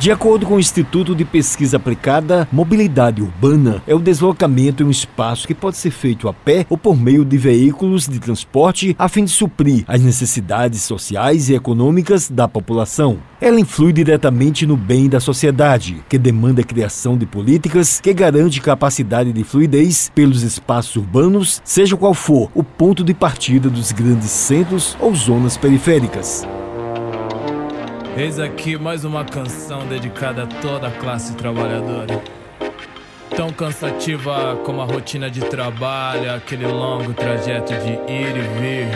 De acordo com o Instituto de Pesquisa Aplicada, mobilidade urbana é o deslocamento em um espaço que pode ser feito a pé ou por meio de veículos de transporte a fim de suprir as necessidades sociais e econômicas da população. Ela influi diretamente no bem da sociedade, que demanda a criação de políticas que garante capacidade de fluidez pelos espaços urbanos, seja qual for o ponto de partida dos grandes centros ou zonas periféricas. Eis aqui mais uma canção dedicada a toda a classe trabalhadora. Tão cansativa como a rotina de trabalho, aquele longo trajeto de ir e vir.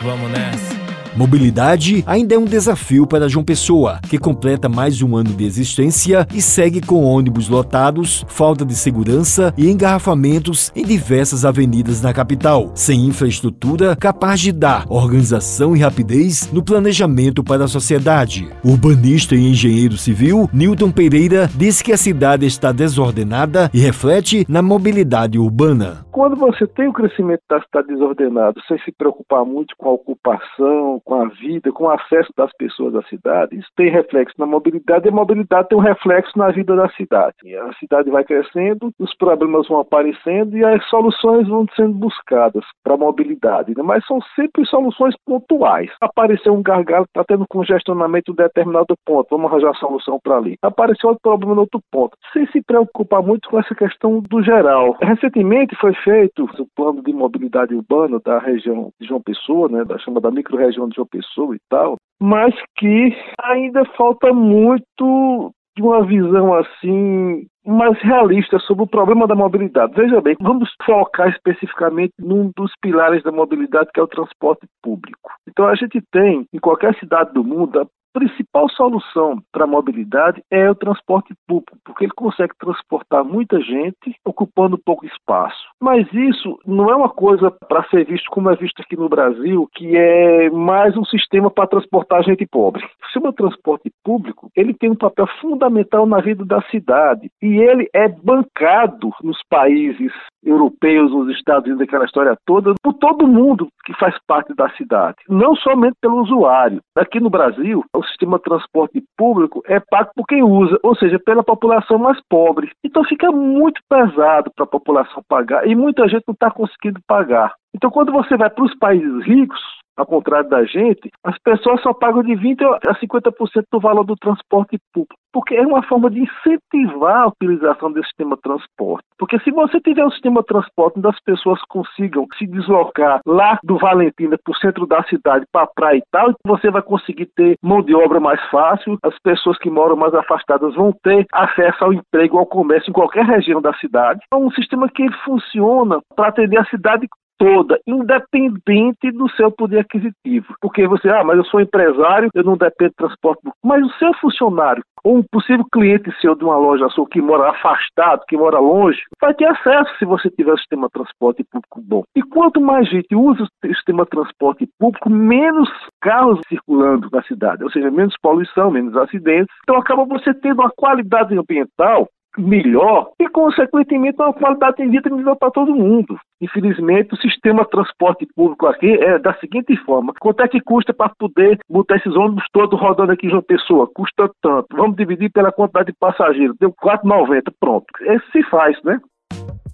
Vamos nessa. Mobilidade ainda é um desafio para João Pessoa, que completa mais um ano de existência e segue com ônibus lotados, falta de segurança e engarrafamentos em diversas avenidas na capital, sem infraestrutura capaz de dar organização e rapidez no planejamento para a sociedade. Urbanista e engenheiro civil, Newton Pereira diz que a cidade está desordenada e reflete na mobilidade urbana. Quando você tem o crescimento da cidade desordenado, sem se preocupar muito com a ocupação, com a vida, com o acesso das pessoas à cidade, isso tem reflexo na mobilidade e a mobilidade tem um reflexo na vida da cidade. A cidade vai crescendo, os problemas vão aparecendo e as soluções vão sendo buscadas para a mobilidade, né? mas são sempre soluções pontuais. Apareceu um gargalo, está tendo congestionamento em determinado ponto, vamos arranjar solução para ali. Apareceu outro problema no outro ponto, sem se preocupar muito com essa questão do geral. Recentemente foi feito o plano de mobilidade urbana da região de João Pessoa, né, da chamada micro-região de João Pessoa e tal, mas que ainda falta muito de uma visão assim mais realista sobre o problema da mobilidade. Veja bem, vamos focar especificamente num dos pilares da mobilidade, que é o transporte público. Então, a gente tem, em qualquer cidade do mundo, principal solução para a mobilidade é o transporte público, porque ele consegue transportar muita gente ocupando pouco espaço. Mas isso não é uma coisa para ser visto como é visto aqui no Brasil, que é mais um sistema para transportar gente pobre. O sistema de transporte público, ele tem um papel fundamental na vida da cidade e ele é bancado nos países europeus, nos Estados Unidos, aquela história toda, por todo mundo que faz parte da cidade, não somente pelo usuário. Aqui no Brasil, o sistema de transporte público é pago por quem usa, ou seja, pela população mais pobre. Então fica muito pesado para a população pagar e muita gente não está conseguindo pagar. Então, quando você vai para os países ricos, ao contrário da gente, as pessoas só pagam de 20% a 50% do valor do transporte público, porque é uma forma de incentivar a utilização desse sistema de transporte. Porque se você tiver um sistema de transporte onde as pessoas consigam se deslocar lá do Valentina para o centro da cidade, para a praia e tal, você vai conseguir ter mão de obra mais fácil, as pessoas que moram mais afastadas vão ter acesso ao emprego, ao comércio em qualquer região da cidade. É um sistema que funciona para atender a cidade toda, independente do seu poder aquisitivo. Porque você, ah, mas eu sou empresário, eu não dependo de transporte público. Mas o seu funcionário, ou um possível cliente seu de uma loja sua que mora afastado, que mora longe, vai ter acesso se você tiver o sistema de transporte público bom. E quanto mais gente usa o sistema de transporte público, menos carros circulando na cidade, ou seja, menos poluição, menos acidentes. Então acaba você tendo uma qualidade ambiental melhor e, consequentemente, uma qualidade de vida melhor para todo mundo. Infelizmente, o sistema de transporte público aqui é da seguinte forma: quanto é que custa para poder botar esses ônibus todos rodando aqui em João Pessoa? Custa tanto. Vamos dividir pela quantidade de passageiros. Deu 4,90. Pronto. Esse se faz, né?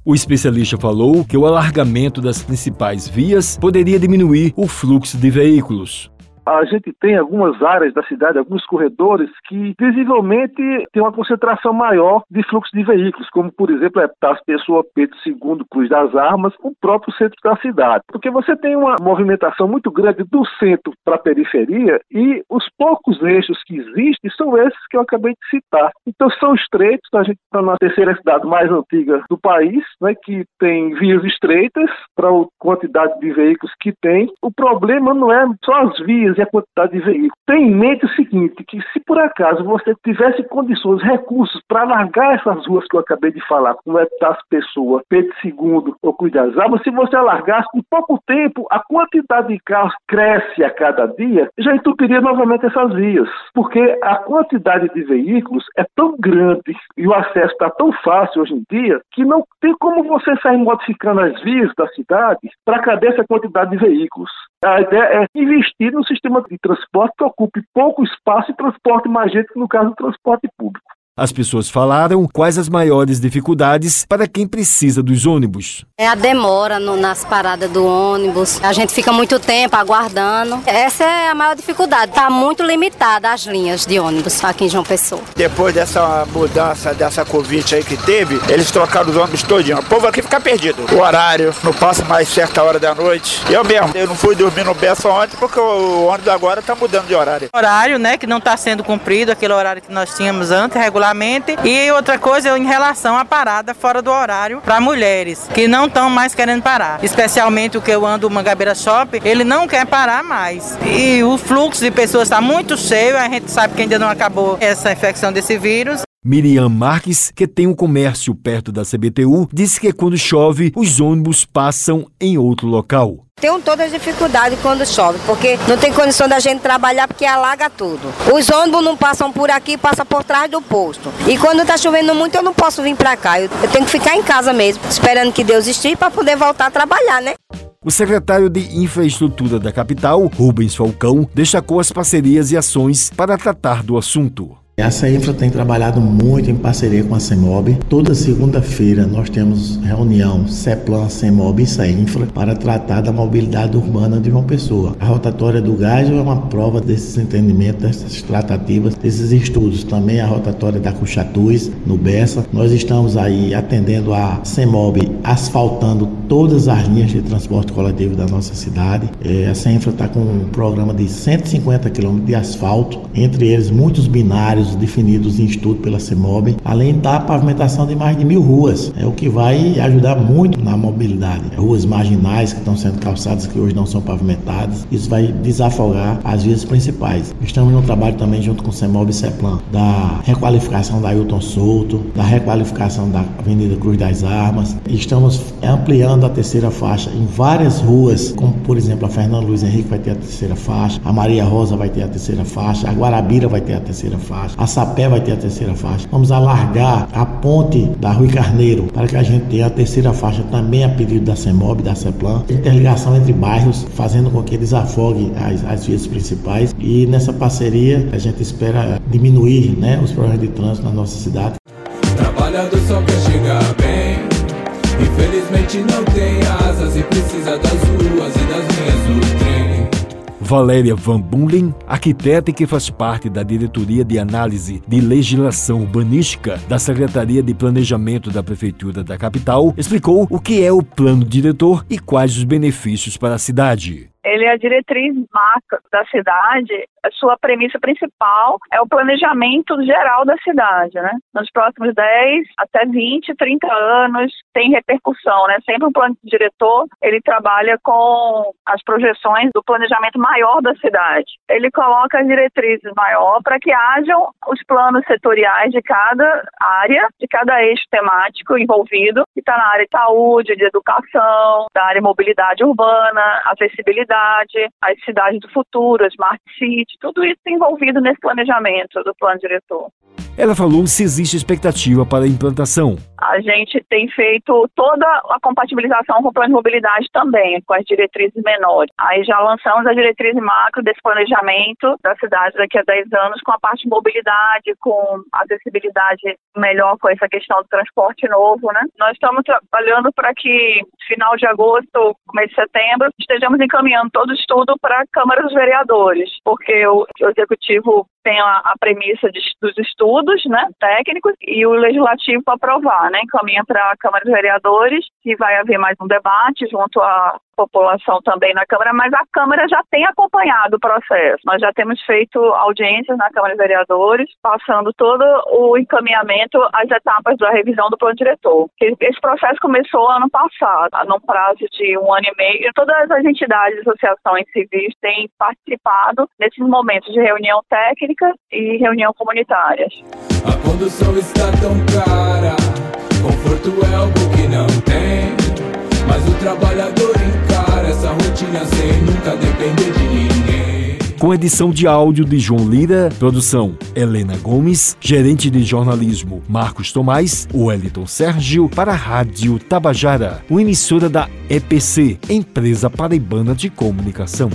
O especialista falou que o alargamento das principais vias poderia diminuir o fluxo de veículos a gente tem algumas áreas da cidade, alguns corredores que visivelmente tem uma concentração maior de fluxo de veículos, como por exemplo é as Pessoa, Pedro II, Cruz das Armas, o próprio centro da cidade. Porque você tem uma movimentação muito grande do centro para a periferia e os poucos eixos que existem são esses que eu acabei de citar. Então são estreitos, a gente está na terceira cidade mais antiga do país, né, que tem vias estreitas para a quantidade de veículos que tem. O problema não é só as vias e a quantidade de veículos. Tenha em mente o seguinte, que se por acaso você tivesse condições, recursos para largar essas ruas que eu acabei de falar, como é das pessoas, Pedro II ou Cuidas Águas, se você alargasse em pouco tempo, a quantidade de carros cresce a cada dia, já entupiria novamente essas vias. Porque a quantidade de veículos é tão grande e o acesso está tão fácil hoje em dia que não tem como você sair modificando as vias da cidade para caber essa quantidade de veículos. A ideia é investir no sistema sistema de transporte que ocupe pouco espaço e transporte mais gente, no caso do transporte público. As pessoas falaram quais as maiores dificuldades para quem precisa dos ônibus. É a demora no, nas paradas do ônibus. A gente fica muito tempo aguardando. Essa é a maior dificuldade. Está muito limitada as linhas de ônibus aqui em João Pessoa. Depois dessa mudança, dessa Covid aí que teve, eles trocaram os ônibus todinho. O povo aqui fica perdido. O horário não passa mais certa hora da noite. Eu mesmo, eu não fui dormir no Bessa ontem porque o ônibus agora está mudando de horário. Horário, né, que não está sendo cumprido, aquele horário que nós tínhamos antes, regular regularmente. E outra coisa em relação à parada fora do horário para mulheres que não estão mais querendo parar. Especialmente o que eu ando o Mangabeira Shopping, ele não quer parar mais. E o fluxo de pessoas está muito cheio, a gente sabe que ainda não acabou essa infecção desse vírus. Miriam Marques, que tem um comércio perto da CBTU, disse que quando chove, os ônibus passam em outro local. Tenho todas as dificuldades quando chove, porque não tem condição da gente trabalhar porque alaga tudo. Os ônibus não passam por aqui, passam por trás do posto. E quando está chovendo muito, eu não posso vir para cá. Eu, eu tenho que ficar em casa mesmo, esperando que Deus estive para poder voltar a trabalhar, né? O secretário de Infraestrutura da capital, Rubens Falcão, destacou as parcerias e ações para tratar do assunto. A CEINFRA tem trabalhado muito em parceria com a CEMOB. Toda segunda-feira nós temos reunião CEPLAN, CEMOB e CEINFRA para tratar da mobilidade urbana de uma pessoa. A rotatória do gás é uma prova desses entendimentos, dessas tratativas, desses estudos. Também a rotatória da Cuxatuz, no Bessa. Nós estamos aí atendendo a CEMOB, asfaltando todas as linhas de transporte coletivo da nossa cidade. É, a CEINFRA está com um programa de 150 quilômetros de asfalto, entre eles muitos binários definidos em estudo pela CEMOB, além da pavimentação de mais de mil ruas, é o que vai ajudar muito na mobilidade. Ruas marginais que estão sendo calçadas que hoje não são pavimentadas, isso vai desafogar as vias principais. Estamos no trabalho também junto com o CEMOB e CEPLAN da requalificação da Ailton Souto, da requalificação da Avenida Cruz das Armas. Estamos ampliando a terceira faixa em várias ruas, como por exemplo a Fernando Luiz Henrique vai ter a terceira faixa, a Maria Rosa vai ter a terceira faixa, a Guarabira vai ter a terceira faixa, a Sapé vai ter a terceira faixa. Vamos alargar a ponte da Rui Carneiro para que a gente tenha a terceira faixa também a pedido da CEMOB, da CEPLAN. Interligação entre bairros, fazendo com que desafogue as, as vias principais. E nessa parceria a gente espera diminuir né, os problemas de trânsito na nossa cidade. Trabalhador só quer chegar bem. Infelizmente não tem asas e precisa das ruas e das linhas do trem. Valéria Van Bunlen, arquiteta que faz parte da Diretoria de Análise de Legislação Urbanística da Secretaria de Planejamento da Prefeitura da capital, explicou o que é o plano diretor e quais os benefícios para a cidade. Ele é a diretriz marca da cidade. A sua premissa principal é o planejamento geral da cidade, né? Nos próximos 10 até 20, 30 anos tem repercussão, né? Sempre o um plano diretor, ele trabalha com as projeções do planejamento maior da cidade. Ele coloca as diretrizes maior para que hajam os planos setoriais de cada área, de cada eixo temático envolvido, que está na área de saúde, de educação, da área de mobilidade urbana, acessibilidade as cidades do futuro, as Smart City, tudo isso envolvido nesse planejamento do plano diretor. Ela falou se existe expectativa para a implantação. A gente tem feito toda a compatibilização com o plano de mobilidade também, com as diretrizes menores. Aí já lançamos a diretriz macro desse planejamento da cidade daqui a 10 anos com a parte de mobilidade, com acessibilidade melhor com essa questão do transporte novo, né? Nós estamos trabalhando para que final de agosto, começo de setembro, estejamos encaminhando todo o estudo para a Câmara dos Vereadores, porque o Executivo tem a, a premissa de, dos estudos né, técnicos e o legislativo aprovar, né? Encaminha para a Câmara dos Vereadores, que vai haver mais um debate junto à população também na Câmara, mas a Câmara já tem acompanhado o processo. Nós já temos feito audiências na Câmara dos Vereadores, passando todo o encaminhamento às etapas da revisão do plano diretor. Esse processo começou ano passado, num prazo de um ano e meio, todas as entidades associações civis têm participado nesses momentos de reunião técnica e reunião comunitárias. A condução está tão cara, conforto é algo que não tem, mas o trabalhador rotina sem nunca depender de ninguém. Com edição de áudio de João Lira, produção Helena Gomes, gerente de jornalismo Marcos Tomás, Wellington Sérgio, para a Rádio Tabajara, uma emissora da EPC, Empresa Paraibana de Comunicação.